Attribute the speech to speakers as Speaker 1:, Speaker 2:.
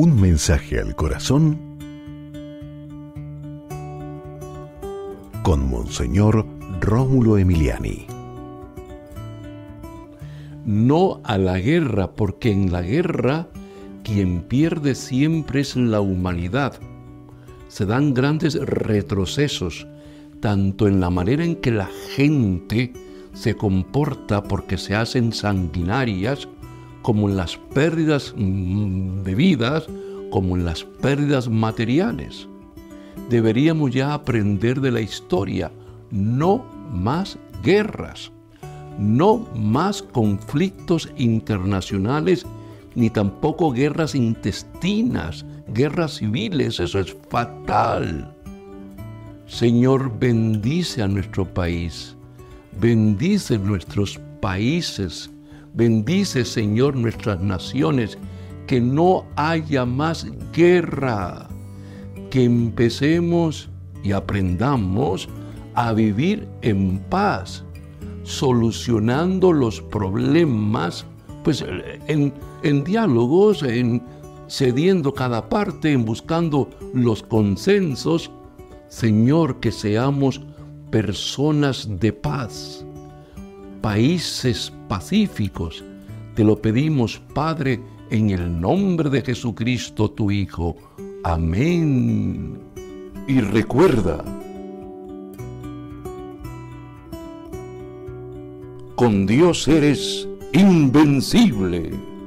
Speaker 1: Un mensaje al corazón con Monseñor Rómulo Emiliani.
Speaker 2: No a la guerra, porque en la guerra quien pierde siempre es la humanidad. Se dan grandes retrocesos, tanto en la manera en que la gente se comporta porque se hacen sanguinarias, como en las pérdidas mm, de vidas, como en las pérdidas materiales. Deberíamos ya aprender de la historia, no más guerras, no más conflictos internacionales, ni tampoco guerras intestinas, guerras civiles, eso es fatal. Señor, bendice a nuestro país, bendice nuestros países, bendice, Señor, nuestras naciones, que no haya más guerra, que empecemos y aprendamos a vivir en paz, solucionando los problemas, pues en, en diálogos, en cediendo cada parte, en buscando los consensos, Señor, que seamos personas de paz, países pacíficos. Te lo pedimos, Padre, en el nombre de Jesucristo, tu Hijo. Amén. Y recuerda, con Dios eres invencible.